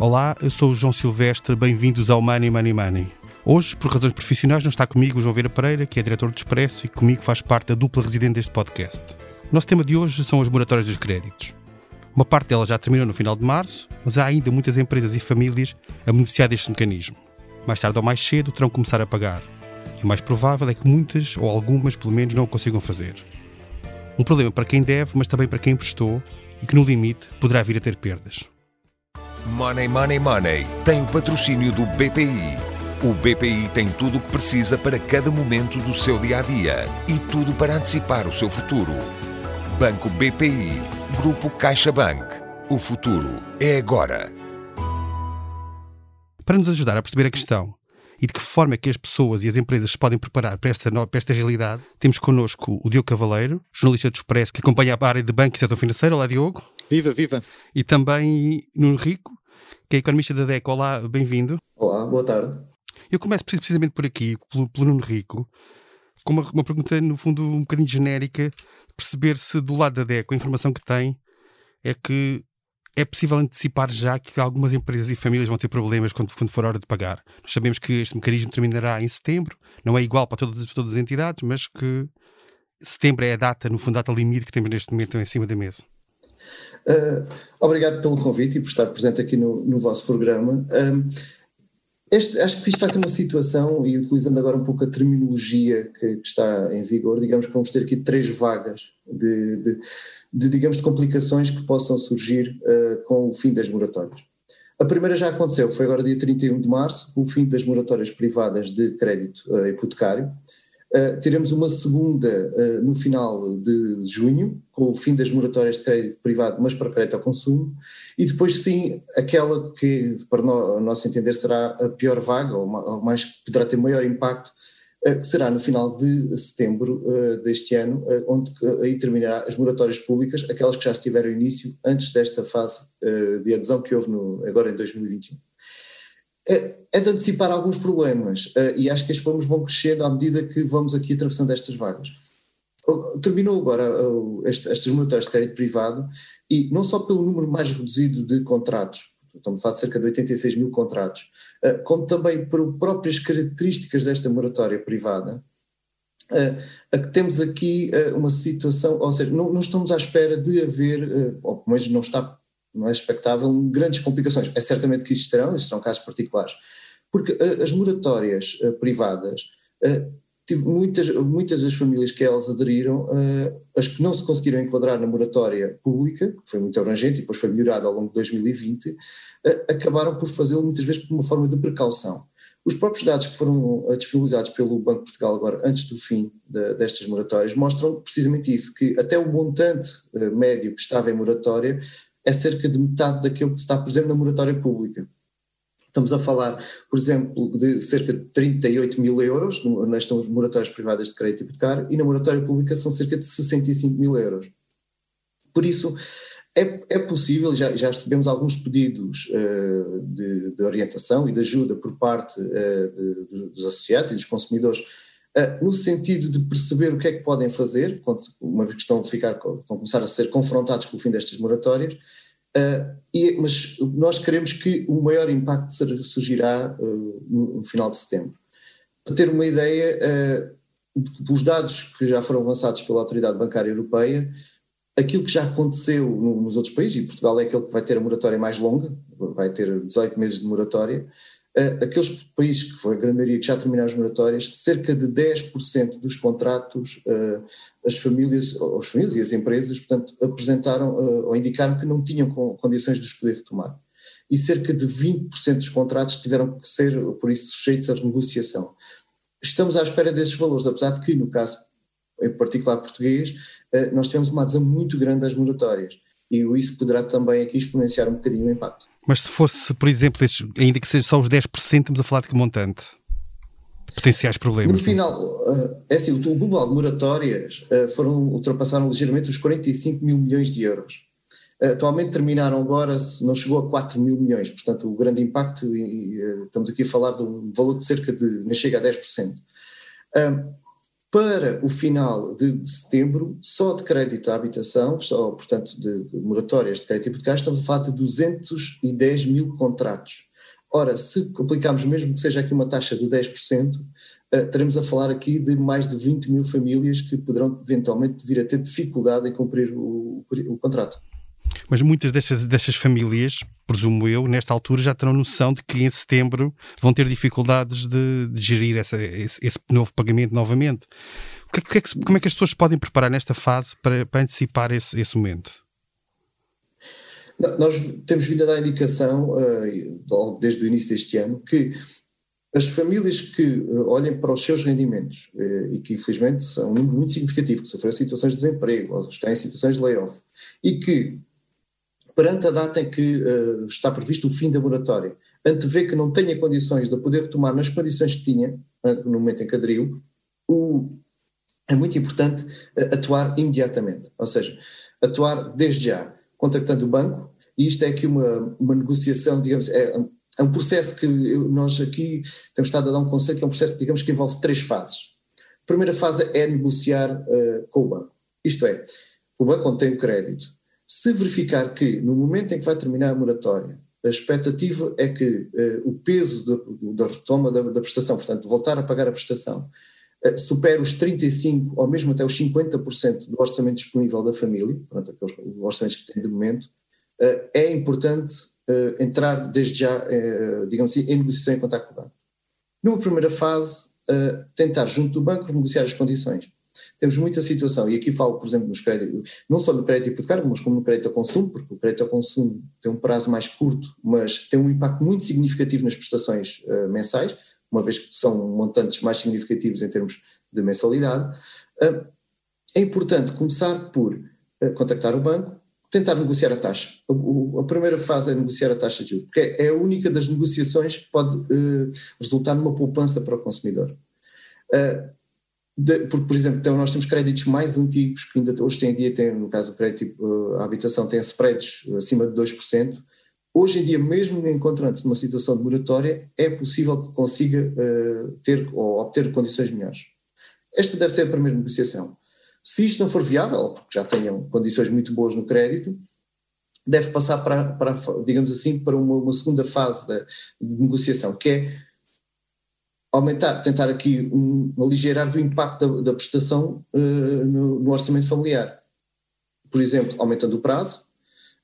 Olá, eu sou o João Silvestre, bem-vindos ao Money Money Money. Hoje, por razões profissionais, não está comigo o João Vera Pereira, que é diretor do Expresso e comigo faz parte da dupla residente deste podcast. O nosso tema de hoje são as moratórias dos créditos. Uma parte delas já terminou no final de março, mas há ainda muitas empresas e famílias a beneficiar deste mecanismo. Mais tarde ou mais cedo terão que começar a pagar. E o mais provável é que muitas, ou algumas pelo menos, não o consigam fazer. Um problema para quem deve, mas também para quem emprestou e que, no limite, poderá vir a ter perdas. Money Money Money tem o patrocínio do BPI. O BPI tem tudo o que precisa para cada momento do seu dia a dia e tudo para antecipar o seu futuro. Banco BPI, Grupo CaixaBank. O futuro é agora. Para nos ajudar a perceber a questão e de que forma é que as pessoas e as empresas se podem preparar para esta, para esta realidade, temos connosco o Diogo Cavaleiro, jornalista do Expresso, que acompanha a área de banco e setor financeiro. Olá, Diogo. Viva, viva. E também Nuno Rico, que é economista da DECO. Olá, bem-vindo. Olá, boa tarde. Eu começo precisamente por aqui, pelo, pelo Nuno Rico, com uma, uma, pergunta, no fundo, um bocadinho genérica, perceber se do lado da DECO a informação que tem é que é possível antecipar já que algumas empresas e famílias vão ter problemas quando, quando for a hora de pagar. Nós sabemos que este mecanismo terminará em setembro, não é igual para todas, para todas as entidades, mas que setembro é a data, no fundo, a data limite que temos neste momento em cima da mesa. Uh, obrigado pelo convite e por estar presente aqui no, no vosso programa. Um, este, acho que isto vai ser uma situação, e utilizando agora um pouco a terminologia que, que está em vigor, digamos que vamos ter aqui três vagas de, de, de digamos, de complicações que possam surgir uh, com o fim das moratórias. A primeira já aconteceu, foi agora dia 31 de março, o fim das moratórias privadas de crédito uh, hipotecário. Uh, teremos uma segunda uh, no final de junho, com o fim das moratórias de crédito privado, mas para crédito ao consumo, e depois sim aquela que, para o nosso entender, será a pior vaga, ou, ou mais poderá ter maior impacto, uh, que será no final de setembro deste ano, onde aí terminará as moratórias públicas, aquelas que já estiveram início antes desta fase de adesão que houve no, agora em 2021 é, é de antecipar alguns problemas uh, e acho que estes problemas vão crescendo à medida que vamos aqui atravessando estas vagas. Terminou agora este, estas moratórias de crédito privado e não só pelo número mais reduzido de contratos, estamos a falar cerca de 86 mil contratos, uh, como também por próprias características desta moratória privada, uh, temos aqui uma situação, ou seja, não, não, estamos à espera de haver, ou pelo menos não está não é expectável grandes complicações. É certamente que existirão, existirão casos particulares, porque eh, as moratórias uh, privadas, tive muitas, muitas das famílias que elas aderiram, as que não se conseguiram enquadrar na moratória pública, que foi muito abrangente e depois foi melhorada ao longo de 2020, acabaram por fazê-lo muitas vezes por uma forma de precaução. Os próprios dados que foram disponibilizados pelo Banco de Portugal agora, antes do fim de, destas moratórias, mostram precisamente isso, que até o montante médio que estava em moratória é cerca de metade daquilo que está, por exemplo, na moratória pública. Estamos a falar, por exemplo, de cerca de 38 mil euros nestas moratórias privadas de crédito hipotecário e na moratória pública são cerca de 65 mil euros. Por isso, é, é possível, já, já, recebemos alguns pedidos uh, de, de, orientação e de ajuda por parte uh, de, dos associados e dos consumidores no sentido de perceber o que é que podem fazer, uma vez que estão a, ficar, estão a começar a ser confrontados com o fim destas moratórias, e, mas nós queremos que o maior impacto surgirá uh, no, final de setembro. Para ter uma ideia, os dados que já foram avançados pela Autoridade Bancária Europeia, aquilo que já aconteceu no, nos outros países, e Portugal é aquele que vai ter a moratória mais longa, vai ter 18 meses de moratória, aqueles países que foi a grande maioria que já terminaram as moratórias, cerca de 10% dos contratos, uh, as famílias, as famílias e as empresas, portanto, apresentaram uh, ou indicaram que não tinham condições de os poder retomar. E cerca de 20% dos contratos tiveram que ser, por isso, sujeitos à renegociação. Estamos à espera desses valores, apesar de que, no caso em particular português, nós tivemos uma adesão muito grande às moratórias e isso poderá também aqui exponenciar um bocadinho o impacto. Mas se fosse, por exemplo, esses, ainda que seja só os 10%, estamos a falar de que montante? Potenciais problemas. No final, eh, é assim, o global de moratórias eh, foram, ultrapassaram ligeiramente os 45 mil milhões de euros. Eh, atualmente terminaram agora, não chegou a 4 mil milhões, portanto o grande impacto, e, estamos aqui a falar de um valor de cerca de, não chega a 10%. Para o final de, setembro, só de crédito à habitação, só, portanto, de moratórias de crédito hipotecário, estamos a falar de 210 mil contratos. Ora, se aplicarmos mesmo que seja aqui uma taxa de 10%, uh, teremos a falar aqui de mais de 20 mil famílias que poderão eventualmente vir a ter dificuldade em cumprir o, o, o contrato. Mas muitas destas, destas famílias, presumo eu, nesta altura já terão noção de que em setembro vão ter dificuldades de, de gerir essa, esse, esse, novo pagamento novamente. Que, é que, como é que as pessoas podem preparar nesta fase para, para antecipar esse, esse momento? Nós temos vindo a dar indicação, uh, desde o início deste ano, que as famílias que uh, olhem para os seus rendimentos uh, e que, infelizmente, são um número muito significativo, que sofreram situações de desemprego, ou estão em situações de layoff, e que perante a data em que uh, está previsto o fim da moratória, antevê que não tenha condições de poder retomar nas condições que tinha, uh, no momento em que aderiu, o, é muito importante uh, atuar imediatamente, ou seja, atuar desde já, contactando o banco, e isto é aqui uma, uma negociação, digamos, é, é um processo que nós aqui temos estado a dar um conceito que é um processo, digamos, que envolve três fases. A primeira fase é negociar com o banco, isto é, o banco tem o crédito, se verificar que, no momento em que vai terminar a moratória, a expectativa é que uh, o peso da, retoma da, da, prestação, portanto, voltar a pagar a prestação, uh, supere os 35% ou mesmo até os 50% do orçamento disponível da família, portanto, aqueles orçamentos que tem de momento, uh, é importante entrar desde já, digamos assim, em negociação em contato com o banco. Numa primeira fase, tentar, junto do banco, negociar as condições temos muita situação, e aqui falo, por exemplo, nos créditos, não só no crédito hipotecário, mas como no crédito ao consumo, porque o crédito ao consumo tem um prazo mais curto, mas tem um impacto muito significativo nas prestações uh, mensais, uma vez que são montantes mais significativos em termos de mensalidade. Uh, é importante começar por uh, contactar o banco, tentar negociar a taxa. A, a, primeira fase é negociar a taxa de juros, porque é, é a única das negociações que pode resultar numa poupança para o consumidor. Uh, de, porque, por exemplo, então nós temos créditos mais antigos que ainda hoje em dia têm, no caso do crédito uh, à habitação, têm spreads acima de 2%. Hoje em dia, mesmo encontrando-se numa situação de moratória, é possível que consiga uh, ter ou obter condições melhores. Esta deve ser a primeira negociação. Se isto não for viável, porque já tenham condições muito boas no crédito, deve passar para, para digamos assim, para uma, uma segunda fase de, de negociação, que é aumentar, tentar aqui um, aligerar do impacto da, da prestação uh, no, no, orçamento familiar. Por exemplo, aumentando o prazo,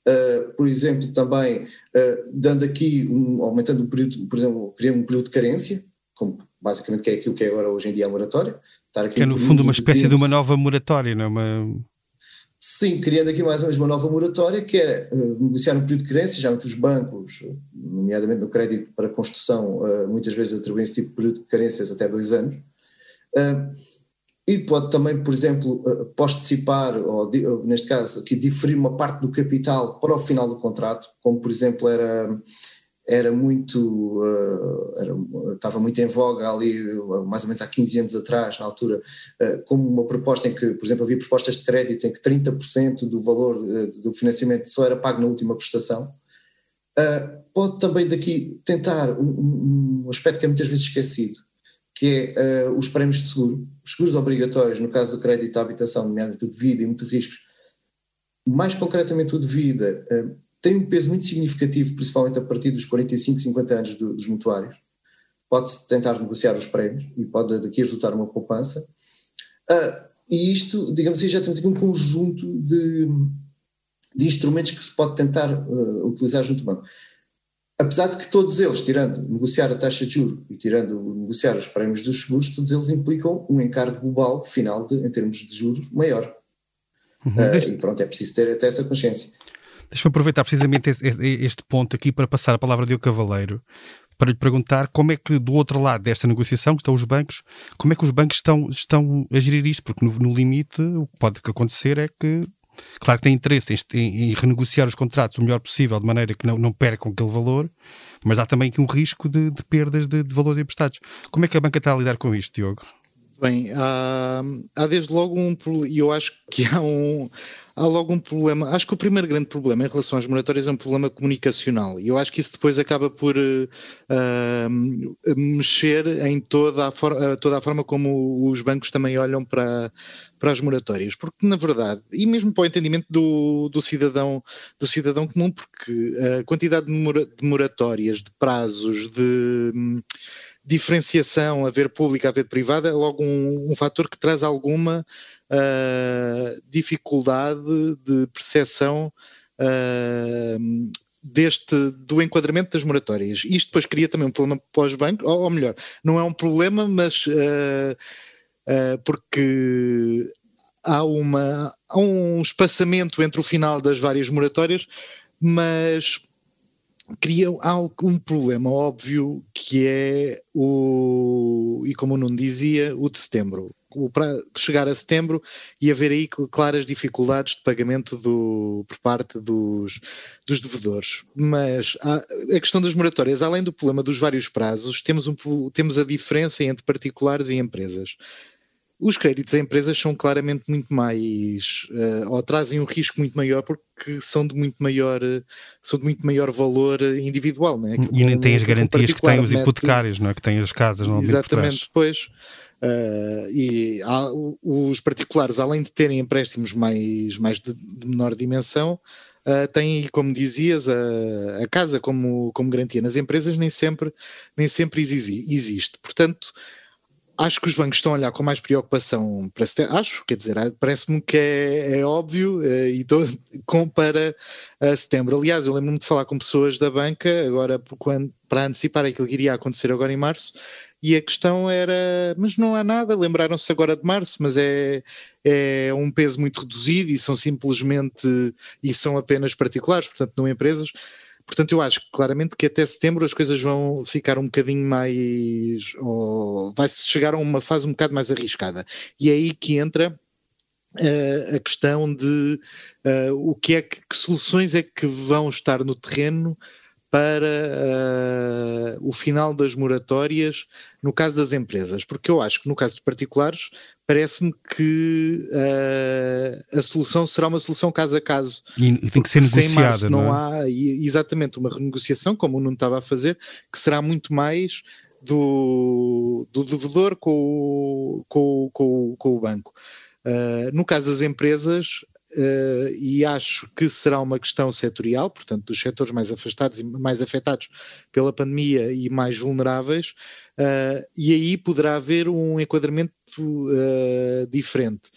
uh, por exemplo, também uh, dando aqui, um, aumentando o período, por exemplo, criando um período de carência, como basicamente que é aquilo que é agora hoje em dia a moratória. que é no fundo uma espécie de, de uma nova moratória, não é? Uma Sim, criando aqui mais ou menos uma nova moratória, que é uh, negociar um período de carência, já entre os bancos, nomeadamente no crédito para construção, uh, muitas vezes atribuem esse tipo de período de carências até dois anos. Uh, e pode também, por exemplo, participar, ou, ou neste caso aqui, diferir uma parte do capital para o final do contrato, como por exemplo era era muito, uh, era, estava muito em voga ali, mais ou menos há 15 anos atrás, na altura, uh, como uma proposta em que, por exemplo, havia propostas de crédito em que 30% do valor uh, do financiamento só era pago na última prestação. pode também daqui tentar um, um, aspecto que é muitas vezes esquecido, que é os prémios de seguro, os seguros obrigatórios, no caso do crédito à habitação, nomeadamente o de vida e muitos riscos, mais concretamente o de vida, tem um peso muito significativo, principalmente a partir dos 45, 50 anos do, dos mutuários. Pode-se tentar negociar os prémios e pode daqui resultar uma poupança. Uh, e isto, digamos assim, já temos aqui um conjunto de, de instrumentos que se pode tentar uh, utilizar junto ao banco. Apesar de que todos eles, tirando negociar a taxa de juros e tirando negociar os prémios dos seguros, todos eles implicam um encargo global final de, em termos de juros maior. Uhum. Uh, e pronto, é preciso ter até essa consciência. Deixa-me aproveitar precisamente este ponto aqui para passar a palavra de o Cavaleiro para lhe perguntar como é que do outro lado desta negociação que estão os bancos, como é que os bancos estão, estão a gerir isto, porque no, no limite o que pode acontecer é que claro que tem interesse em, em, em, renegociar os contratos o melhor possível, de maneira que não, não percam aquele valor, mas há também aqui um risco de, de perdas de, de, valores emprestados. Como é que a banca está a lidar com isto, Diogo? Bem, há, há desde logo um e eu acho que há um, há logo um problema. Acho que o primeiro grande problema em relação às moratórias é um problema comunicacional. E eu acho que isso depois acaba por uh, mexer em toda a, for toda a forma como os bancos também olham para, para as moratórias. Porque, na verdade, e mesmo para o entendimento do, do, cidadão, do cidadão comum, porque a quantidade de moratórias, de prazos, de diferenciação, haver pública, haver privada, é logo um, um fator que traz alguma uh, dificuldade de percepção uh, deste, do enquadramento das moratórias. Isto depois cria também um problema bancos, ou, ou melhor, não é um problema, mas uh, porque há, uma, há um espaçamento entre o final das várias moratórias, mas cria um problema óbvio que é o, e como não dizia, o de setembro. O, para chegar a setembro e haver aí claras dificuldades de pagamento do, por parte dos, dos devedores. Mas a, a questão das moratórias, além do problema dos vários prazos, temos, um, temos a diferença entre particulares e empresas. Os créditos a empresas são claramente muito mais, uh, ou trazem um risco muito maior porque são de muito maior, são de muito maior valor individual, né? e nem têm as garantias que têm os hipotecários, não é? Que têm as casas não Exatamente, depois. Uh, e há, os particulares, além de terem empréstimos mais, mais de, de menor dimensão, uh, têm, como dizias, a, a, casa como, como garantia. Nas empresas nem sempre, nem sempre existe. Portanto, acho que os bancos estão a olhar com mais preocupação para. Acho, quer dizer, parece-me que é, é óbvio uh, e tô, com, para uh, setembro. Aliás, eu lembro-me de falar com pessoas da banca agora quando, para antecipar aquilo que iria acontecer agora em março. E a questão era, mas não há nada, lembraram-se agora de março, mas é, é um peso muito reduzido e são simplesmente, e são apenas particulares, portanto não empresas. Portanto, eu acho claramente que até setembro as coisas vão ficar um bocadinho mais. vai-se chegar a uma fase um bocado mais arriscada. E é aí que entra uh, a questão de uh, o que é que, que, soluções é que vão estar no terreno para uh, o final das moratórias no caso das empresas, porque eu acho que no caso de particulares parece-me que uh, a solução será uma solução caso a caso. E, tem que ser negociada, não, não é? há exatamente uma renegociação, como o Nuno estava a fazer, que será muito mais do, do devedor com, com, com, com o banco. Uh, no caso das empresas, Uh, e acho que será uma questão setorial, portanto, dos setores mais afastados e mais afetados pela pandemia e mais vulneráveis, uh, e aí poderá haver um enquadramento uh, diferente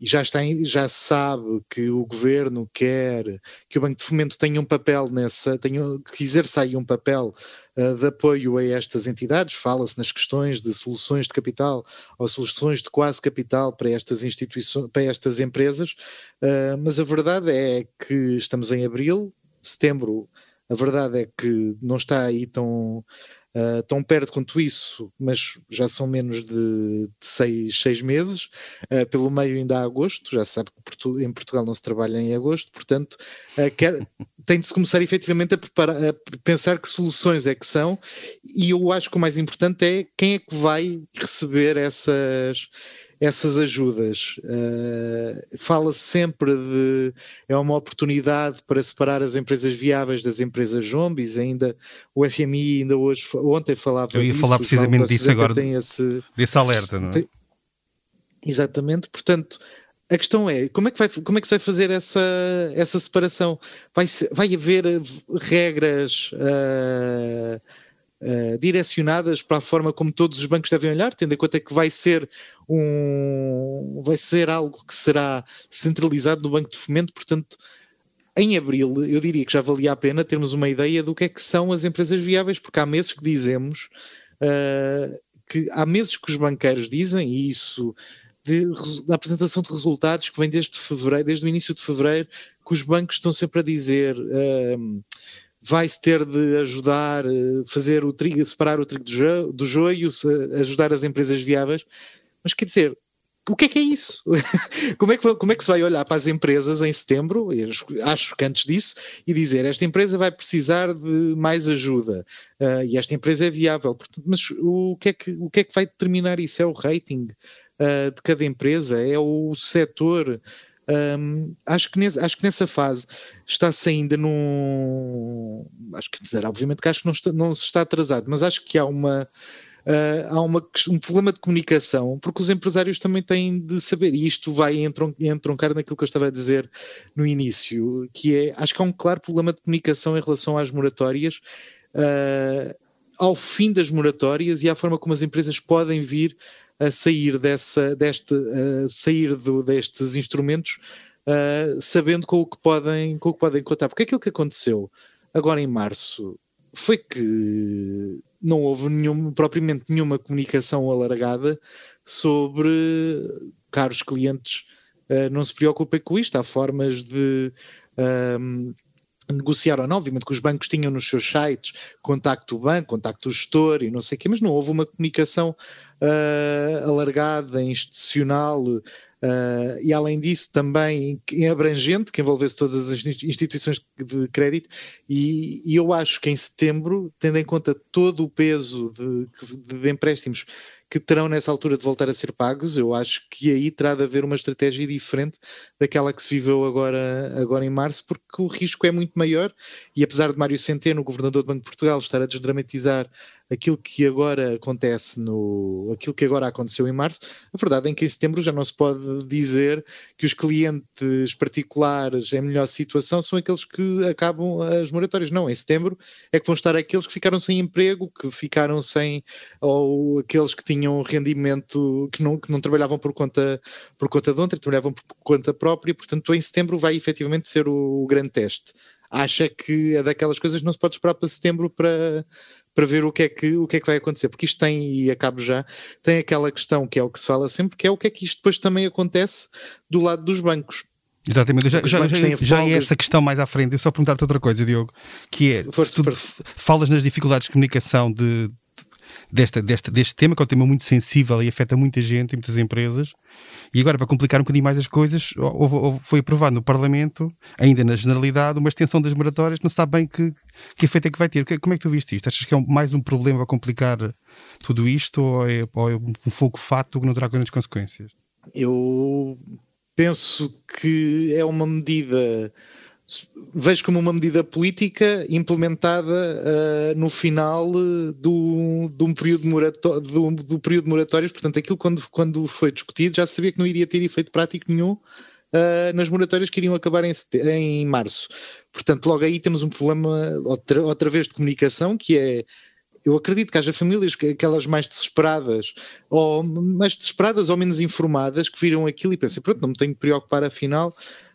e já, está, já se sabe que o governo quer que o Banco de Fomento tenha um papel nessa, tenha, exerça aí um papel uh, de apoio a estas entidades, fala-se nas questões de soluções de capital ou soluções de quase capital para estas instituições, para estas empresas, uh, mas a verdade é que estamos em abril, setembro, a verdade é que não está aí tão uh, tão perto quanto isso, mas já são menos de, de seis, seis, meses. Uh, pelo meio ainda há agosto, já sabe que Portu em Portugal não se trabalha em agosto, portanto uh, quer, tem de se começar efetivamente a, preparar, a pensar que soluções é que são, e eu acho que o mais importante é quem é que vai receber essas essas ajudas. Uh, Fala-se sempre de é uma oportunidade para separar as empresas viáveis das empresas zombies. Ainda o FMI ainda hoje ontem falava. Eu ia disso, falar precisamente disso agora. Tem esse, desse alerta, não é? Tem, exatamente. Portanto, a questão é como é que, vai, como é que se vai fazer essa, essa separação? Vai, vai haver regras. Uh, uh, direcionadas para a forma como todos os bancos devem olhar, tendo em conta que vai ser um vai ser algo que será centralizado no Banco de Fomento, portanto, em abril eu diria que já valia a pena termos uma ideia do que é que são as empresas viáveis, porque há meses que dizemos uh, que há meses que os banqueiros dizem, e isso de, da apresentação de resultados que vem desde fevereiro, desde o início de fevereiro, que os bancos estão sempre a dizer uh, vai-se ter de ajudar, eh, fazer o trigo, separar o trigo do, jo, do joio, ajudar as empresas viáveis. Mas quer dizer, o que é que é isso? como, é que, como é que se vai olhar para as empresas em setembro, acho que antes disso, e dizer esta empresa vai precisar de mais ajuda uh, e esta empresa é viável. Mas o que é que, o que, é que vai determinar isso? É o rating uh, de cada empresa? É o setor Um, acho, que nesse, acho que nessa fase está-se ainda num. Acho que dizer, obviamente que acho que não, está, não se está atrasado, mas acho que há uma. Uh, há uma, um problema de comunicação, porque os empresários também têm de saber, e isto vai entroncar naquilo que eu estava a dizer no início, que é, acho que há um claro problema de comunicação em relação às moratórias, uh, ao fim das moratórias e à forma como as empresas podem vir a sair dessa, deste, sair do, destes instrumentos, uh, sabendo com o que podem, com o que podem contar. Porque aquilo que aconteceu agora em março foi que não houve nenhum, propriamente nenhuma comunicação alargada sobre caros clientes. Uh, não se preocupem com isto, há formas de um, negociar ou não, obviamente que os bancos tinham nos seus sites contacto do banco, contacto do gestor e não sei o quê, mas não houve uma comunicação uh, alargada, institucional, Uh, e além disso também abrangente, que envolvesse todas as instituições de crédito, e, e, eu acho que em setembro, tendo em conta todo o peso de, de, de, empréstimos que terão nessa altura de voltar a ser pagos, eu acho que aí terá de haver uma estratégia diferente daquela que se viveu agora, agora em março, porque o risco é muito maior, e apesar de Mário Centeno, o governador do Banco de Portugal, estar a desdramatizar aquilo que agora acontece no aquilo que agora aconteceu em março, a verdade é que em setembro já não se pode dizer que os clientes particulares em melhor situação são aqueles que acabam as moratórias. Não, em setembro é que vão estar aqueles que ficaram sem emprego, que ficaram sem, ou aqueles que tinham rendimento, que não, que não trabalhavam por conta, por conta de ontem, trabalhavam por conta própria, portanto em setembro vai efetivamente ser o, o grande teste acha que é daquelas coisas que não se pode esperar para setembro para, para ver o que, é que, o que é que vai acontecer, porque isto tem, e acabo já, tem aquela questão que é o que se fala sempre, que é o que é que isto depois também acontece do lado dos bancos. Exatamente, já, já, já, já é essa questão mais à frente. Eu só perguntar-te outra coisa, Diogo, que é, tu falas nas dificuldades de comunicação de, desta, desta, deste tema, que é um tema muito sensível e afeta muita gente e muitas empresas, e agora, para complicar um bocadinho mais as coisas, houve, houve, foi aprovado no Parlamento, ainda na generalidade, uma extensão das moratórias, não sabe bem que, que efeito é que vai ter. Como é que tu viste isto? Achas que é mais um problema a complicar tudo isto ou é, ou é um fogo fato que não terá grandes consequências? Eu penso que é uma medida vejo como uma medida política implementada uh, no final do, de um período do, do, período de moratórios, portanto aquilo quando, quando foi discutido já sabia que não iria ter efeito prático nenhum uh, nas moratórias que iriam acabar em, em março. Portanto, logo aí temos um problema outra, outra vez de comunicação que é eu acredito que haja famílias, aquelas mais desesperadas, ou mais desesperadas ou menos informadas, que viram aquilo e pensam, pronto, não me tenho que preocupar afinal,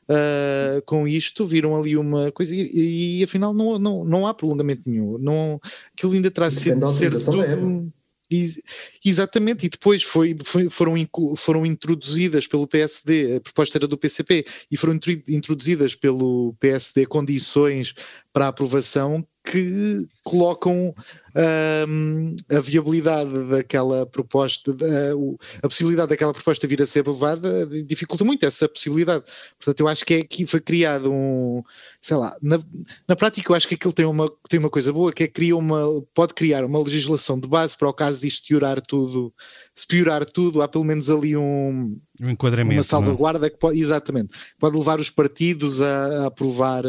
uh, com isto, viram ali uma coisa e, e, afinal não, não, não há prolongamento nenhum. Não, aquilo ainda terá sido ser tudo. Exatamente, e depois foi, foi, foram, foram introduzidas pelo PSD, a proposta era do PCP, e foram introduzidas pelo PSD condições para aprovação que colocam um, a viabilidade daquela proposta, a, a, possibilidade daquela proposta vir a ser aprovada, dificulta muito essa possibilidade. Portanto, eu acho que é aqui foi criado um, sei lá, na, na prática eu acho que aquilo tem uma, tem uma coisa boa, que é cria uma, pode criar uma legislação de base para o caso disto piorar tudo, se piorar tudo, há pelo menos ali um, um enquadramento, uma é? salvaguarda que pode, exatamente, pode levar os partidos a, a aprovar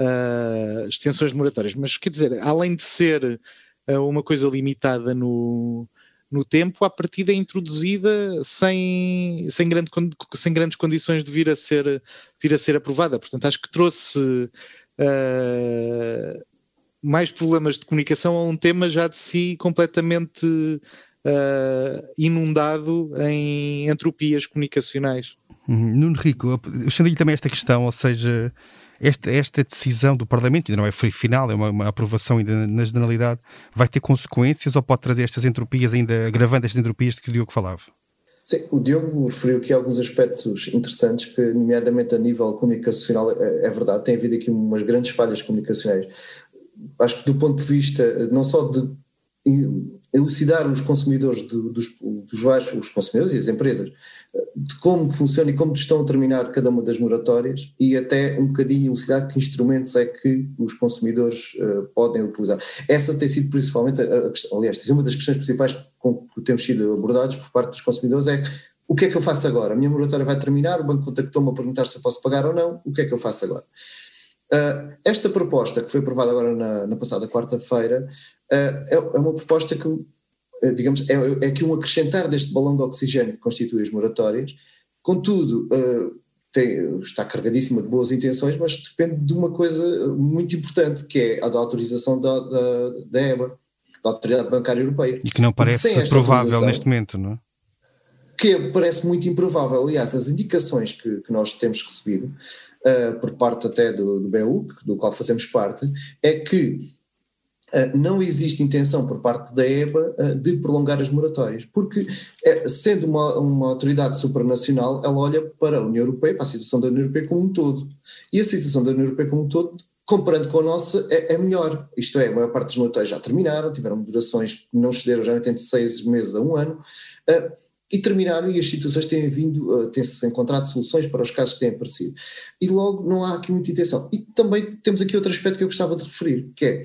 uh, extensões demoratórias. Mas quer dizer, além de ser uh, uma coisa limitada no, no tempo, a partida é introduzida sem, sem, grande, sem grandes condições de vir a ser, vir a ser aprovada. Portanto, acho que trouxe uh, mais problemas de comunicação a um tema já de si completamente uh, inundado em entropias comunicacionais. Uhum. Nuno Rico, estendo também esta questão, ou seja, esta, esta decisão do Parlamento, ainda não é final, é uma, uma, aprovação ainda na generalidade, vai ter consequências ou pode trazer estas entropias, ainda agravando estas entropias de que o Diogo falava? Sim, o Diogo referiu aqui alguns aspectos interessantes que, nomeadamente a nível comunicacional, é, é verdade, tem havido aqui umas grandes falhas comunicacionais. Acho que do ponto de vista não só de elucidar os consumidores dos, dos os consumidores e as empresas de como funciona e como estão a terminar cada uma das moratórias e até um bocadinho elucidar que instrumentos é que os consumidores uh, podem utilizar. Essa tem sido principalmente, a, a, aliás, tem sido uma das questões principais com que temos sido abordados por parte dos consumidores é o que é que eu faço agora? A minha moratória vai terminar, o banco contactou-me a perguntar se eu posso pagar ou não, o que é que eu faço agora? Uh, esta proposta, que foi aprovada agora na, na passada quarta-feira, uh, é, é, uma proposta que, uh, digamos, é, é que um acrescentar deste balão de oxigênio que constitui as moratórias, contudo, tem, está carregadíssima de boas intenções, mas depende de uma coisa muito importante, que é a da autorização da, da, da EBA, da Autoridade Bancária Europeia. E que não parece provável neste momento, não é? Que parece muito improvável. Aliás, as indicações que, que nós temos recebido, uh, por parte até do, do BEUC, do qual fazemos parte, é que uh, não existe intenção por parte da EBA uh, de prolongar as moratórias, porque, sendo uma, uma autoridade supranacional, ela olha para a União Europeia, para a situação da União Europeia como um todo. E a situação da União Europeia como um todo comparando com a nossa, é, é, melhor. Isto é, a maior parte dos moratórios já terminaram, tiveram durações que não excederam já entre seis meses a um ano. Uh, e terminaram e as situações têm vindo, uh, têm-se encontrado soluções para os casos que têm aparecido. E logo não há aqui muita intenção. E também temos aqui outro aspecto que eu gostava de referir, que é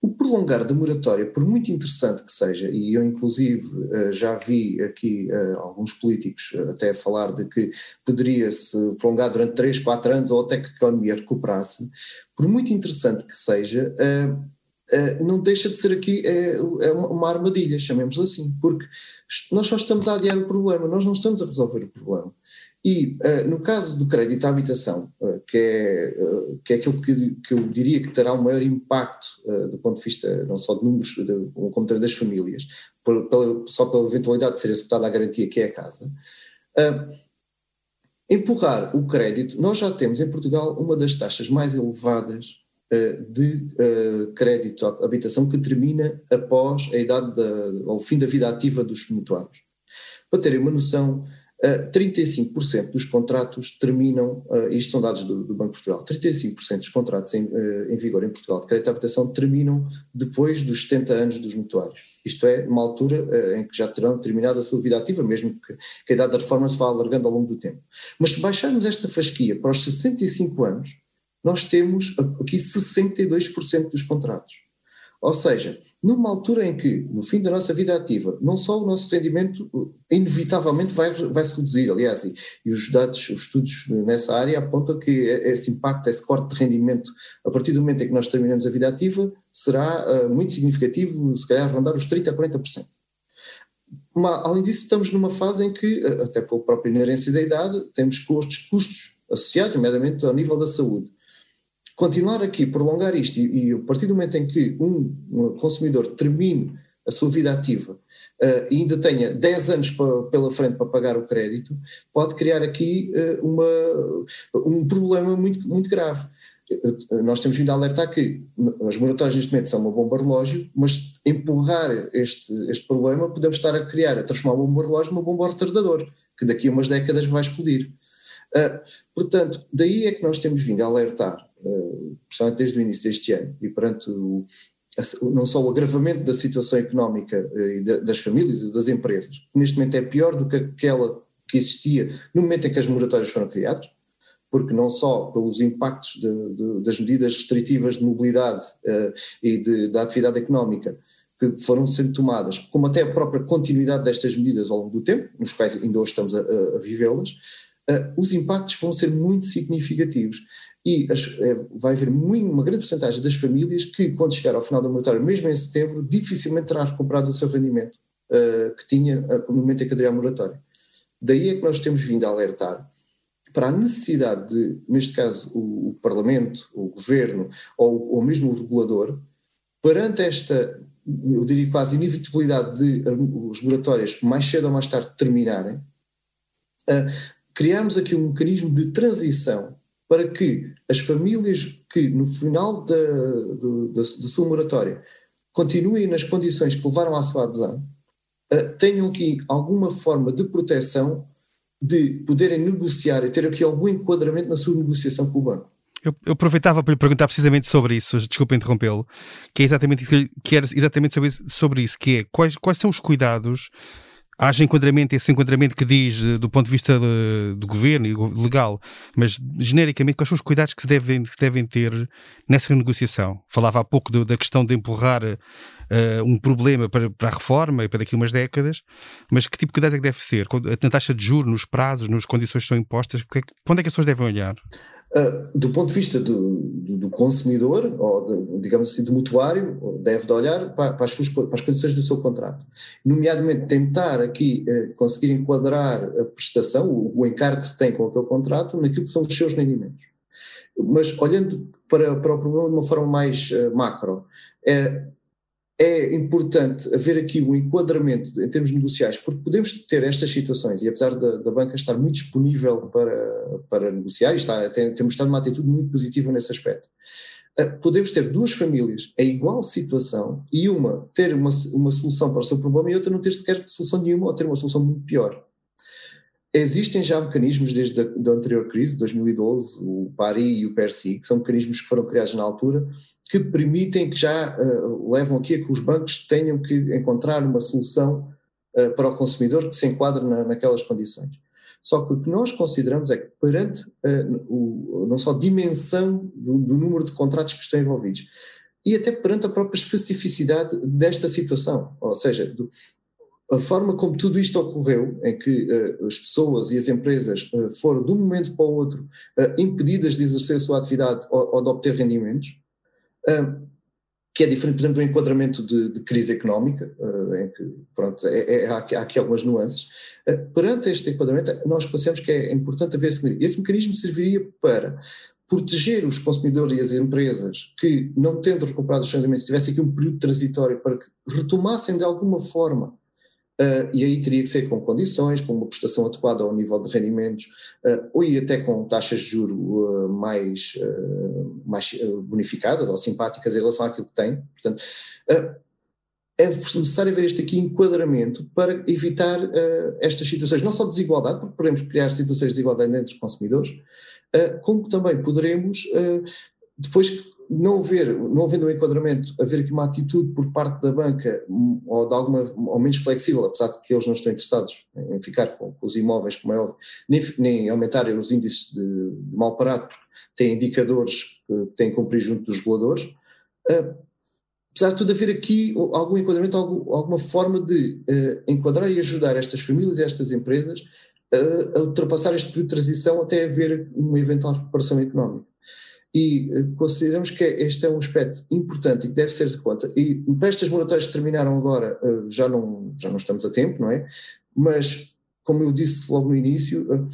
o prolongar da moratória, por muito interessante que seja, e eu inclusive uh, já vi aqui uh, alguns políticos até falar de que poderia-se prolongar durante 3, 4 anos ou até que a economia recuperasse, por muito interessante que seja, não deixa de ser aqui é, é uma, armadilha, chamemos assim, porque nós só estamos a adiar o problema, nós não estamos a resolver o problema. E uh, no caso do crédito à habitação, uh, que, é, que é aquilo que, que eu diria que terá o um maior impacto do ponto de vista não só de números, de, como também das famílias, por, pela, só pela eventualidade de ser executada a garantia que é a casa, empurrar o crédito, nós já temos em Portugal uma das taxas mais elevadas eh, de uh, crédito à habitação que termina após a idade da, ao fim da vida ativa dos mutuários. Para terem uma noção, uh, 35% dos contratos terminam, isto são dados do, do, Banco de Portugal, 35% dos contratos em, em, vigor em Portugal de crédito à habitação terminam depois dos 70 anos dos mutuários. Isto é, uma altura em que já terão terminado a sua vida ativa, mesmo que, que a idade da reforma se vá alargando ao longo do tempo. Mas se baixarmos esta fasquia para os 65 anos, nós temos aqui 62% dos contratos. Ou seja, numa altura em que, no fim da nossa vida ativa, não só o nosso rendimento inevitavelmente vai, vai se reduzir, aliás, e, e, os dados, os estudos nessa área apontam que esse impacto, esse corte de rendimento, a partir do momento em que nós terminamos a vida ativa, será uh, muito significativo, se calhar rondar os 30% a 40%. Mas, além disso, estamos numa fase em que, até pela própria inerência da idade, temos custos, custos associados, nomeadamente ao nível da saúde continuar aqui, prolongar isto, e, e a partir do momento em que um, um consumidor termine a sua vida ativa uh, e ainda tenha 10 anos pela frente para pagar o crédito, pode criar aqui uh, uma, um problema muito, muito grave. Uh, nós temos vindo a alertar que as moratórias neste momento são uma bomba relógio, mas empurrar este, este problema podemos estar a criar, a transformar uma bomba relógio numa bomba retardador, que daqui a umas décadas vai explodir. portanto, daí é que nós temos vindo a alertar principalmente desde o início deste ano, e perante o, não só o agravamento da situação económica eh, das famílias e das empresas, que neste momento é pior do que aquela que existia no momento em que as moratórias foram criadas, porque não só pelos impactos de, de, das medidas restritivas de mobilidade uh, e de, da atividade económica que foram sendo tomadas, como até a própria continuidade destas medidas ao longo do tempo, nos quais ainda hoje estamos a, a, vivê-las, os impactos vão ser muito significativos e as, é, vai haver muito, uma grande porcentagem das famílias que, quando chegar ao final do moratório, mesmo em setembro, dificilmente terá recuperado o seu rendimento uh, que tinha uh, no momento em que aderiu à moratória. Daí é que nós temos vindo a alertar para a necessidade de, neste caso, o, o Parlamento, o Governo ou, ou mesmo o regulador, perante esta, eu diria quase, inevitabilidade de uh, os moratórios mais cedo ou mais tarde terminarem, criarmos aqui um mecanismo de transição para que as famílias que no final da, da, da sua moratória continuem nas condições que levaram à sua adesão, uh, tenham aqui alguma forma de proteção de poderem negociar e ter aqui algum enquadramento na sua negociação com o banco. Eu, eu aproveitava para lhe perguntar precisamente sobre isso, desculpa interrompê-lo, que é exatamente isso, que era exatamente sobre isso, sobre isso que é quais, quais são os cuidados haja enquadramento, esse enquadramento que diz eh, do ponto de vista de, do governo e legal, mas genericamente, quais são os cuidados que se devem, que devem ter nessa renegociação? Falava há pouco do, da questão de empurrar uh, um problema para, para, a reforma e para daqui a umas décadas, mas que tipo de cuidado é que deve ser? Na taxa de juros, nos prazos, nas condições que são impostas, para onde é que as pessoas devem olhar? Uh, do ponto de vista do, do, do consumidor, ou de, digamos assim, do mutuário, deve de olhar para, para, as suas, para, as condições do seu contrato. Nomeadamente, tentar aqui uh, conseguir enquadrar a prestação, o, o encargo que tem com aquele contrato, naquilo que são os seus rendimentos. Mas olhando para, para o problema de uma forma mais uh, macro, é, é importante haver aqui um enquadramento em termos negociais, porque podemos ter estas situações, e apesar da, da banca estar muito disponível para, para negociar, e está, tem, temos estado numa atitude muito positiva nesse aspecto, uh, podemos ter duas famílias em igual situação e uma ter uma, uma solução para o seu problema e outra não ter sequer solução nenhuma ou ter uma solução muito pior. Existem já mecanismos desde a anterior crise, 2012, o PARI e o PERSI, que são mecanismos que foram criados na altura, que permitem, que já uh, levam aqui a que os bancos tenham que encontrar uma solução uh, para o consumidor que se enquadre na, naquelas condições. Só que o que nós consideramos é que perante uh, o, não só a dimensão do, do número de contratos que estão envolvidos, e até perante a própria especificidade desta situação, ou seja, do, a forma como tudo isto ocorreu, em que uh, as pessoas e as empresas uh, foram de um momento para o outro uh, impedidas de exercer a sua atividade ou, ou de obter rendimentos, que é diferente, por exemplo, do enquadramento de, de crise económica, em que, pronto, é, é, há, aqui, há, aqui, algumas nuances. perante este enquadramento, nós pensamos que é importante haver esse mecanismo. Esse mecanismo serviria para proteger os consumidores e as empresas que, não tendo recuperado os rendimentos, tivessem aqui um período transitório para que retomassem de alguma forma Uh, e aí teria que ser com condições, com uma prestação adequada ao nível de rendimentos, uh, ou e até com taxas de juros uh, mais, mais bonificadas ou simpáticas em relação àquilo que tem. Portanto, é necessário haver este aqui enquadramento para evitar estas situações, não só de desigualdade, porque podemos criar situações de desigualdade entre os consumidores, como também poderemos, depois não haver, não havendo um enquadramento, haver aqui uma atitude por parte da banca hum, ou de alguma, ou menos flexível, apesar de que eles não estão interessados em ficar com, os imóveis, como é óbvio, nem, nem aumentarem os índices de, de mal parado, porque têm indicadores que têm que cumprir junto dos reguladores. Uh, apesar de tudo haver aqui algum enquadramento, algum, alguma forma de uh, enquadrar e ajudar estas famílias estas empresas uh, a ultrapassar este período de transição até haver uma eventual recuperação económica e eh, consideramos que este é um aspecto importante e que deve ser de conta. E para estas moratórias que terminaram agora, eh, já não, já não estamos a tempo, não é? Mas, como eu disse logo no início, eh,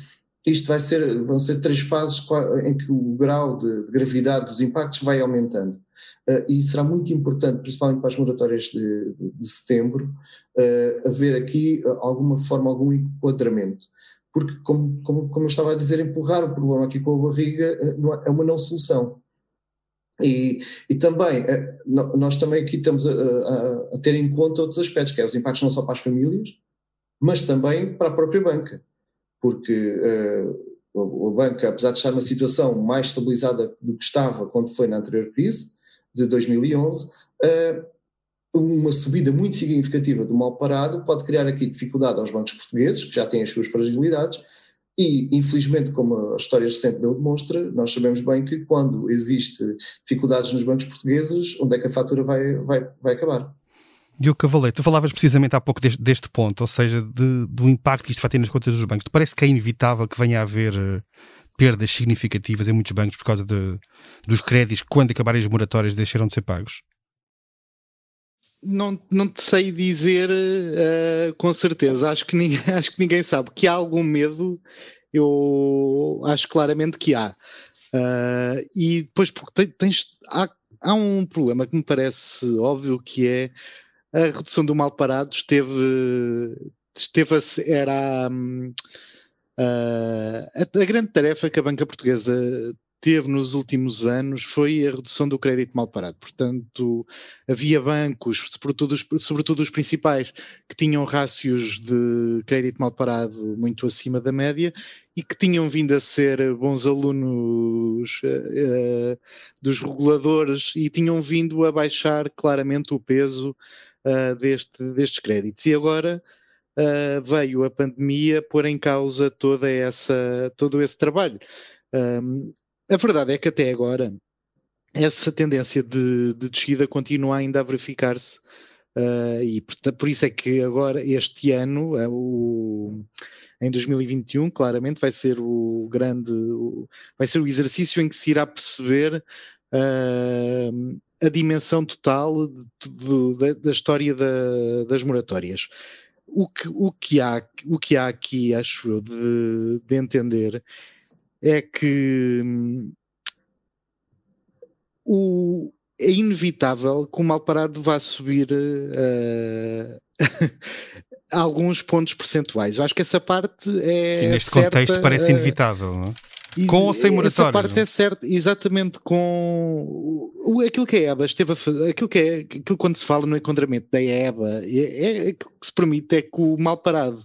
isto vai ser, vão ser três fases em que o grau de, de gravidade dos impactos vai aumentando. e será muito importante, principalmente para as moratórias de, de setembro, haver aqui alguma forma, algum enquadramento porque, como, como, como eu estava a dizer, empurrar o problema aqui com a barriga eh, é uma não solução. E, e também, eh, nós também aqui estamos a, a, a, ter em conta outros aspectos, que é os impactos não só para as famílias, mas também para a própria banca. Porque uh, a banca, apesar de estar numa situação mais estabilizada do que estava quando foi na anterior crise, de 2011, uh, uma subida muito significativa do mal parado pode criar aqui dificuldade aos bancos portugueses, que já têm as suas fragilidades, e infelizmente, como a história recente meu demonstra, nós sabemos bem que quando existe dificuldades nos bancos portugueses, onde é que a fatura vai, vai, vai acabar? Diogo Cavaleiro, tu falavas precisamente há pouco deste, deste ponto, ou seja, de, do impacto que isto vai ter nas contas dos bancos. Te parece que é inevitável que venha a haver eh, perdas significativas em muitos bancos por causa de, dos créditos que, quando acabarem as moratórias, deixaram de ser pagos? Não, não te sei dizer uh, com certeza. Acho que, ninguém, acho que ninguém sabe. Que há algum medo, eu acho claramente que há. Uh, e depois porque tens, há, há um problema que me parece óbvio que é a redução do mal parado esteve, esteve a, era uh, a, a, grande tarefa que a banca portuguesa teve nos últimos anos foi a redução do crédito mal parado. Portanto, havia bancos, sobretudo os, sobretudo os principais, que tinham rácios de crédito mal parado muito acima da média e que tinham vindo a ser bons alunos uh, dos reguladores e tinham vindo a baixar claramente o peso uh, deste, destes créditos. E agora uh, veio a pandemia pôr em causa toda essa, todo esse trabalho. Um, a verdade é que até agora essa tendência de, de descida continua ainda a verificar-se uh, e por, por, isso é que agora este ano uh, o, em 2021 claramente vai ser o grande o, vai ser o exercício em que se irá perceber uh, a dimensão total de, de, de, da história da, das moratórias. O que, o, que há, o que há aqui, acho eu, de, de entender é que hum, o, é inevitável que o mal parado vá subir uh, alguns pontos percentuais. Eu acho que essa parte é. Sim, neste certa, contexto parece uh, inevitável, não é? Com ou sem moratória? Essa parte é certa, exatamente com o, aquilo que a EBA esteve a fazer, aquilo que é, aquilo quando se fala no enquadramento da EBA, é, é, que se permite é que o mal parado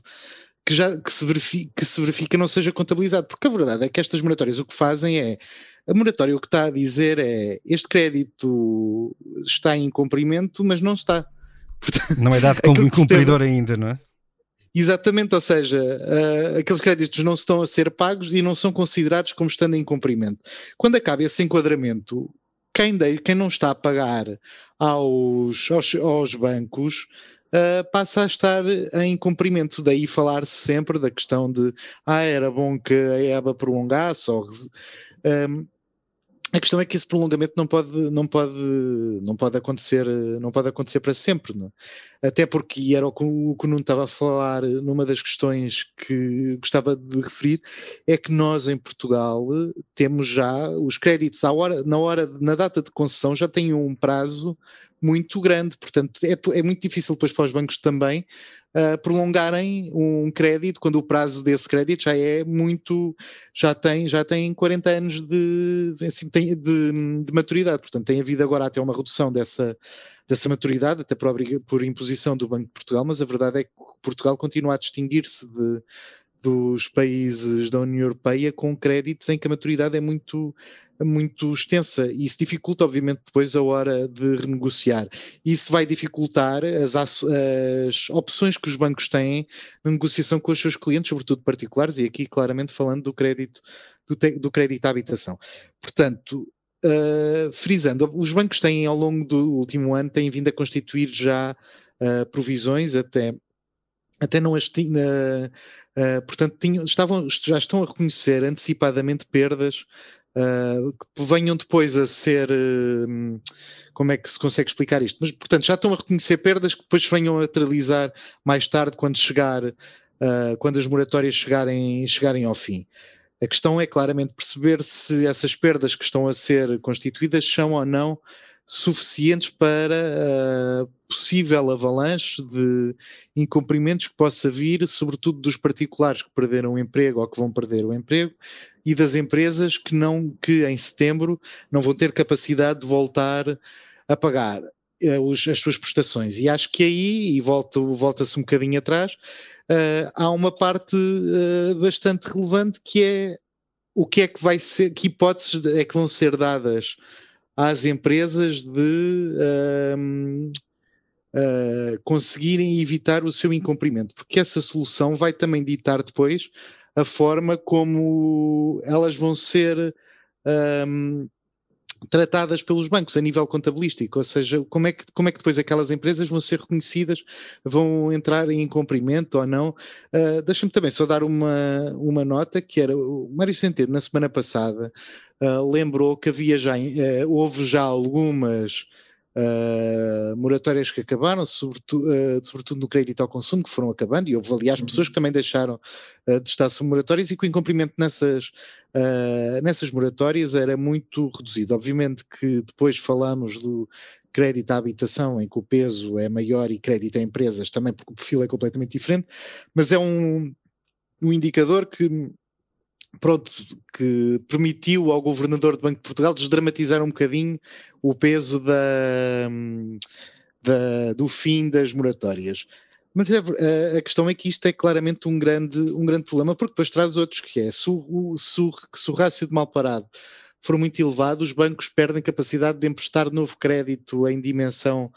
que, já, que, se verifica, que se verifica não seja contabilizado, porque a verdade é que estas moratórias o que fazem é a moratória o que está a dizer é este crédito está em cumprimento, mas não está. Portanto, não é dado como cumpridor ainda, não é? Exatamente, ou seja, uh, aqueles créditos não estão a ser pagos e não são considerados como estando em cumprimento. Quando acaba esse enquadramento, quem, de, quem não está a pagar aos, aos, aos bancos uh, passa a estar em cumprimento. Daí falar-se sempre da questão de ah, era bom que a EBA prolongasse ou. Um, a questão é que esse prolongamento não pode, não pode, não pode acontecer, não pode acontecer para sempre, não? É? até porque era o que o Nuno estava a falar numa das questões que gostava de referir, é que nós em Portugal temos já os créditos à hora, na hora, na data de concessão já têm um prazo muito grande, portanto é, é muito difícil depois para os bancos também uh, prolongarem um crédito quando o prazo desse crédito já é muito, já tem, já tem 40 anos de, assim, de, de maturidade, portanto tem havido agora até uma redução dessa, dessa maturidade, até por, por imposição do Banco de Portugal, mas a verdade é que Portugal continua a distinguir-se de, dos países da União Europeia com créditos em que a maturidade é muito, muito extensa e isso dificulta, obviamente, depois a hora de renegociar. Isso vai dificultar as, as opções que os bancos têm na negociação com os seus clientes, sobretudo particulares, e aqui claramente falando do crédito, do, te, do crédito à habitação. Portanto, Uh, frisando, os bancos têm ao longo do último ano têm vindo a constituir já uh, provisões até até não as tinha, uh, portanto, tinham, estavam, já estão a reconhecer antecipadamente perdas uh, que venham depois a ser. Uh, como é que se consegue explicar isto? Mas, portanto, já estão a reconhecer perdas que depois venham a materializar mais tarde quando chegar, quando as moratórias chegarem, chegarem ao fim. A questão é claramente perceber se essas perdas que estão a ser constituídas são ou não suficientes para a possível avalanche de incumprimentos que possa vir, sobretudo dos particulares que perderam o emprego ou que vão perder o emprego e das empresas que não que em setembro não vão ter capacidade de voltar a pagar os, as suas prestações. E acho que aí, e volta-se um bocadinho atrás, uh, há uma parte bastante relevante que é o que é que vai ser, que hipóteses é que vão ser dadas às empresas de uh, conseguirem evitar o seu incumprimento, porque essa solução vai também ditar depois a forma como elas vão ser tratadas pelos bancos a nível contabilístico, ou seja, como é, que, como é que depois aquelas empresas vão ser reconhecidas, vão entrar em cumprimento ou não. Uh, Deixa-me também só dar uma, uma nota, que era o Mário Centeno, na semana passada, uh, lembrou que havia já, uh, houve já algumas uh, moratórias que acabaram, sobretudo, uh, sobretudo, no crédito ao consumo, que foram acabando, e houve, aliás, uhum. pessoas que também deixaram uh, de estar sob moratórias e que o incumprimento nessas, nessas moratórias era muito reduzido. Obviamente que depois falamos do crédito à habitação, em que o peso é maior, e crédito a empresas também, porque o perfil é completamente diferente, mas é um, um indicador que pronto, que permitiu ao governador do Banco de Portugal desdramatizar um bocadinho o peso da, da, do fim das moratórias. Mas a, a, questão é que isto é claramente um grande, um grande problema, porque depois traz outros, que é se o, se o, se o rácio de mal parado for muito elevado, os bancos perdem capacidade de emprestar novo crédito em dimensão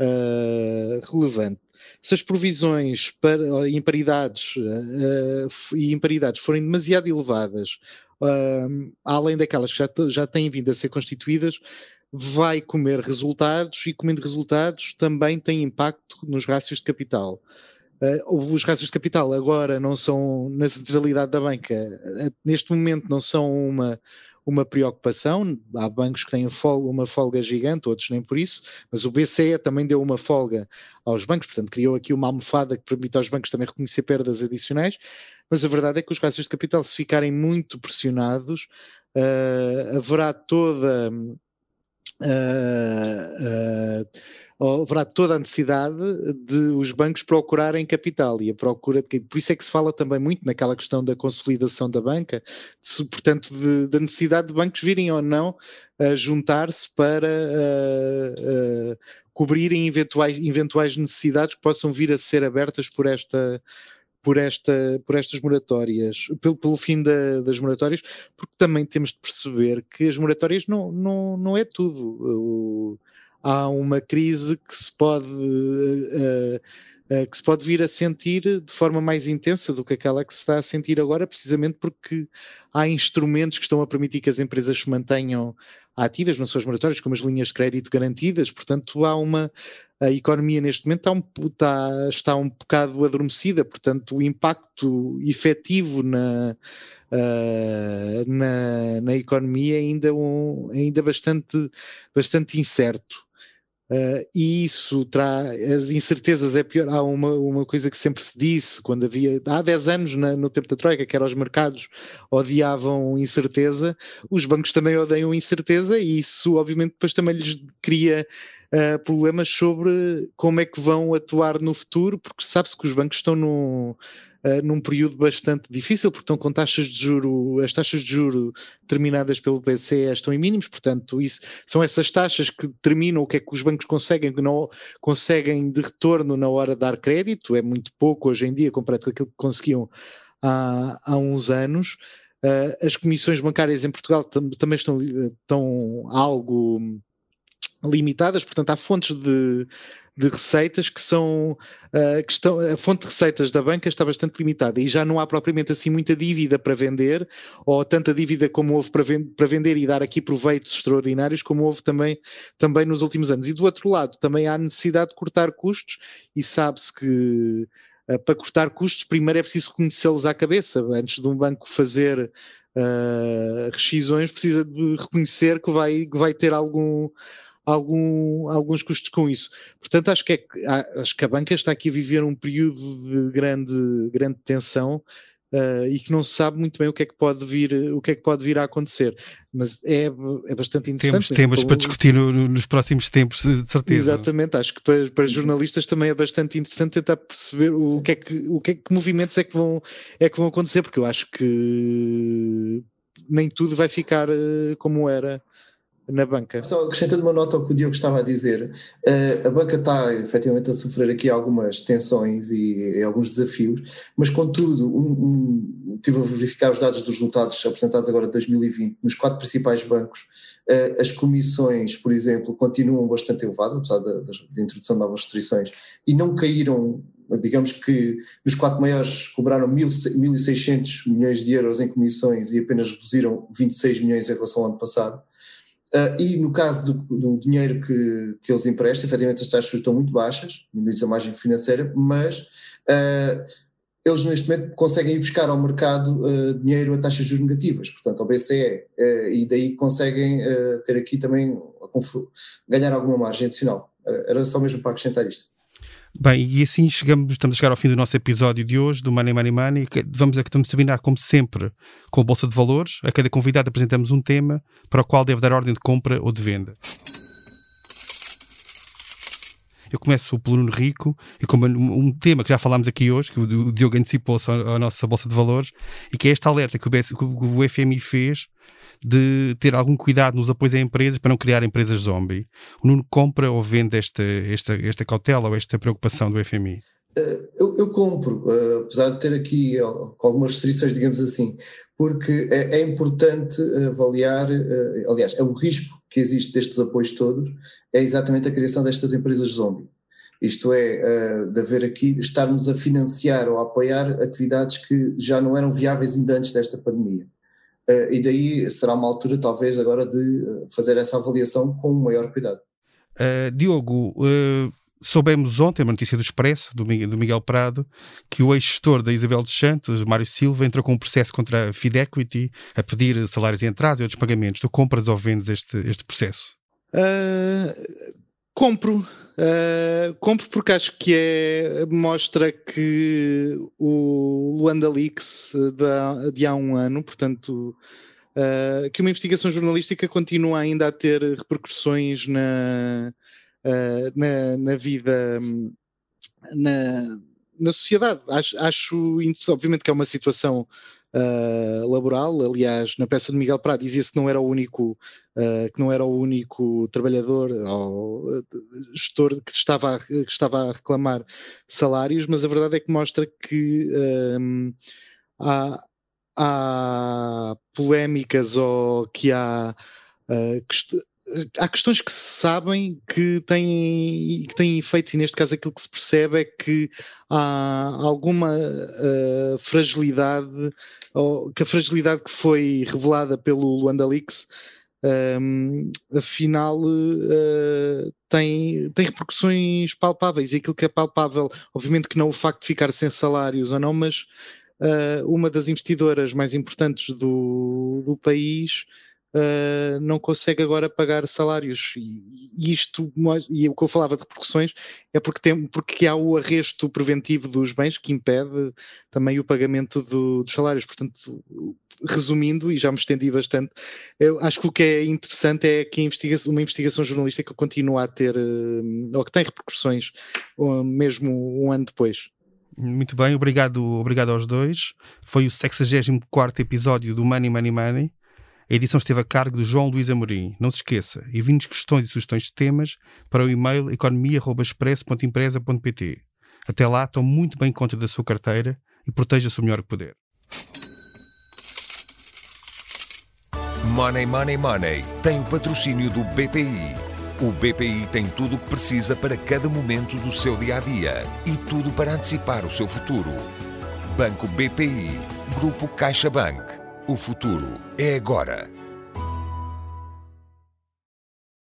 uh, relevante. Se as provisões para imparidades uh, e imparidades forem demasiado elevadas, uh, além daquelas que já, já têm vindo a ser constituídas, vai comer resultados e comendo resultados também tem impacto nos rácios de capital. Uh, os rácios de capital agora não são, na centralidade da banca, neste momento não são uma, uma preocupação. Há bancos que têm folga, uma folga gigante, outros nem por isso, mas o BCE também deu uma folga aos bancos, portanto, criou aqui uma almofada que permite aos bancos também reconhecer perdas adicionais. Mas a verdade é que os rácios de capital, se ficarem muito pressionados, uh, haverá toda. Uh, uh, haverá toda a necessidade de os bancos procurarem capital e a procura de por isso é que se fala também muito naquela questão da consolidação da banca, de, portanto, da necessidade de bancos virem ou não a juntar-se para uh, uh, cobrirem eventuais, eventuais necessidades que possam vir a ser abertas por esta por, esta, por estas moratórias, pelo, pelo fim da, das moratórias, porque também temos de perceber que as moratórias não, não, não é tudo. O, há uma crise que se pode uh, uh, que se pode vir a sentir de forma mais intensa do que aquela que se está a sentir agora, precisamente porque há instrumentos que estão a permitir que as empresas se mantenham ativas nas suas moratórias, como as linhas de crédito garantidas, portanto há uma a economia neste momento está um, está, está um bocado adormecida, portanto o impacto efetivo na, uh, na, na economia é ainda, um, ainda bastante, bastante incerto. Uh, e isso traz as incertezas é pior. Há uma, uma coisa que sempre se disse quando havia há 10 anos na, no tempo da Troika, que era os mercados odiavam incerteza, os bancos também odeiam incerteza, e isso obviamente depois também lhes cria uh, problemas sobre como é que vão atuar no futuro, porque sabe-se que os bancos estão no uh, num período bastante difícil, porque estão com taxas de juro, as taxas de juro determinadas pelo BCE estão em mínimos, portanto, isso, são essas taxas que determinam o que é que os bancos conseguem, que não conseguem de retorno na hora de dar crédito, é muito pouco hoje em dia comparado com aquilo que conseguiam há, há uns anos. Uh, as comissões bancárias em Portugal tam também estão, estão algo limitadas, portanto há fontes de, de receitas que são uh, que estão, a fonte de receitas da banca está bastante limitada e já não há propriamente assim muita dívida para vender ou tanta dívida como houve para, para vender e dar aqui proveitos extraordinários como houve também, também nos últimos anos. E do outro lado também há necessidade de cortar custos e sabe-se que uh, para cortar custos primeiro é preciso reconhecê-los à cabeça antes de um banco fazer uh, rescisões precisa de reconhecer que vai, que vai ter algum algum, alguns custos com isso. Portanto, acho que, é, acho que a banca está aqui a viver um período de grande, grande tensão uh, e que não se sabe muito bem o que é que pode vir, o que é que pode vir a acontecer. Mas é, é bastante interessante. Temos temas para discutir no, nos próximos tempos, de certeza. Exatamente, acho que para, para jornalistas também é bastante interessante tentar perceber o que é que, o que, é que movimentos é que, vão, é que vão acontecer, porque eu acho que nem tudo vai ficar uh, como era na banca. Só acrescentando uma nota ao que o Diogo estava a dizer, eh, a banca está efetivamente a sofrer aqui algumas tensões e, e alguns desafios, mas contudo, um, um, estive a verificar os dados dos resultados apresentados agora de 2020 nos quatro principais bancos, eh, as comissões, por exemplo, continuam bastante elevadas, apesar da, da introdução de novas restrições, e não caíram digamos que os quatro maiores cobraram 1.600 milhões de euros em comissões e apenas reduziram 26 milhões em relação ao ano passado. Uh, e no caso do, do, dinheiro que, que eles emprestam, efetivamente as taxas estão muito baixas, diz a margem financeira, mas uh, eles neste momento conseguem ir buscar ao mercado uh, dinheiro a taxas de juros negativas, portanto ao BCE, e daí conseguem ter aqui também ganhar alguma margem adicional. Era só mesmo para acrescentar isto. Bem, e assim chegamos, estamos a chegar ao fim do nosso episódio de hoje, do Money Money Money. Vamos, vamos terminar, como sempre, com a Bolsa de Valores. A cada convidado apresentamos um tema para o qual deve dar ordem de compra ou de venda. Eu começo pelo Nuno Rico, e como um tema que já falámos aqui hoje, que o Diogo antecipou-se à nossa Bolsa de Valores, e que é esta alerta que o, BS, que o FMI fez de ter algum cuidado nos apoios a empresas para não criar empresas zombie. O Nuno compra ou vende esta, esta, esta cautela ou esta preocupação do FMI? Uh, eu, eu, compro, uh, apesar de ter aqui algumas restrições, digamos assim, porque é, é importante avaliar, aliás, é o risco que existe destes apoios todos, é exatamente a criação destas empresas zombie. Isto é, de haver aqui, estarmos a financiar ou a apoiar atividades que já não eram viáveis ainda antes desta pandemia. E daí será uma altura, talvez, agora de fazer essa avaliação com maior cuidado. Diogo, soubemos ontem, uma notícia do Expresso, do Miguel, do Miguel Prado, que o ex-gestor da Isabel dos Santos, Mário Silva, entrou com um processo contra a Fidequity a pedir salários em atraso e outros pagamentos. Tu compras ou vendes este, este processo? Uh, compro. Uh, compro porque acho que é, mostra que o Luanda Leaks de, de há um ano, portanto, uh, que uma investigação jornalística continua ainda a ter repercussões na, uh, na, na, vida, na, na sociedade. Acho, acho, obviamente, que é uma situação uh, laboral. Aliás, na peça de Miguel Prado dizia-se que não era o único, uh, que não era o único trabalhador ou gestor que estava, a, que estava a reclamar salários, mas a verdade é que mostra que há, há polémicas ou que há uh, há questões que se sabem que têm, que têm efeitos, e neste caso aquilo que se percebe é que há alguma uh, fragilidade, ou que a fragilidade que foi revelada pelo Luanda Leaks, um, afinal uh, tem, tem repercussões palpáveis, e aquilo que é palpável, obviamente que não o facto de ficar sem salários ou não, mas uh, uma das investidoras mais importantes do, do país uh, não consegue agora pagar salários. E, isto, e o que eu falava de repercussões, é porque, tem, porque há o arresto preventivo dos bens que impede também o pagamento do, dos salários. Portanto, resumindo, e já me estendi bastante, eu acho que o que é interessante é que investigação, uma investigação jornalística continua a ter, uh, ou que tem repercussões, uh, mesmo um ano depois. Muito bem, obrigado, obrigado aos dois. Foi o 64 episódio do Money Money Money. A edição esteve a cargo de João Luís Amorim. Não se esqueça, envie-nos questões e sugestões de temas para o e-mail economia.express.empresa.pt. Até lá, tome muito bem conta da sua carteira e proteja-se o melhor que puder. Money, money, money. Tem o patrocínio do BPI. O BPI tem tudo o que precisa para cada momento do seu dia a dia e tudo para antecipar o seu futuro. Banco BPI. Grupo CaixaBank. O futuro é agora.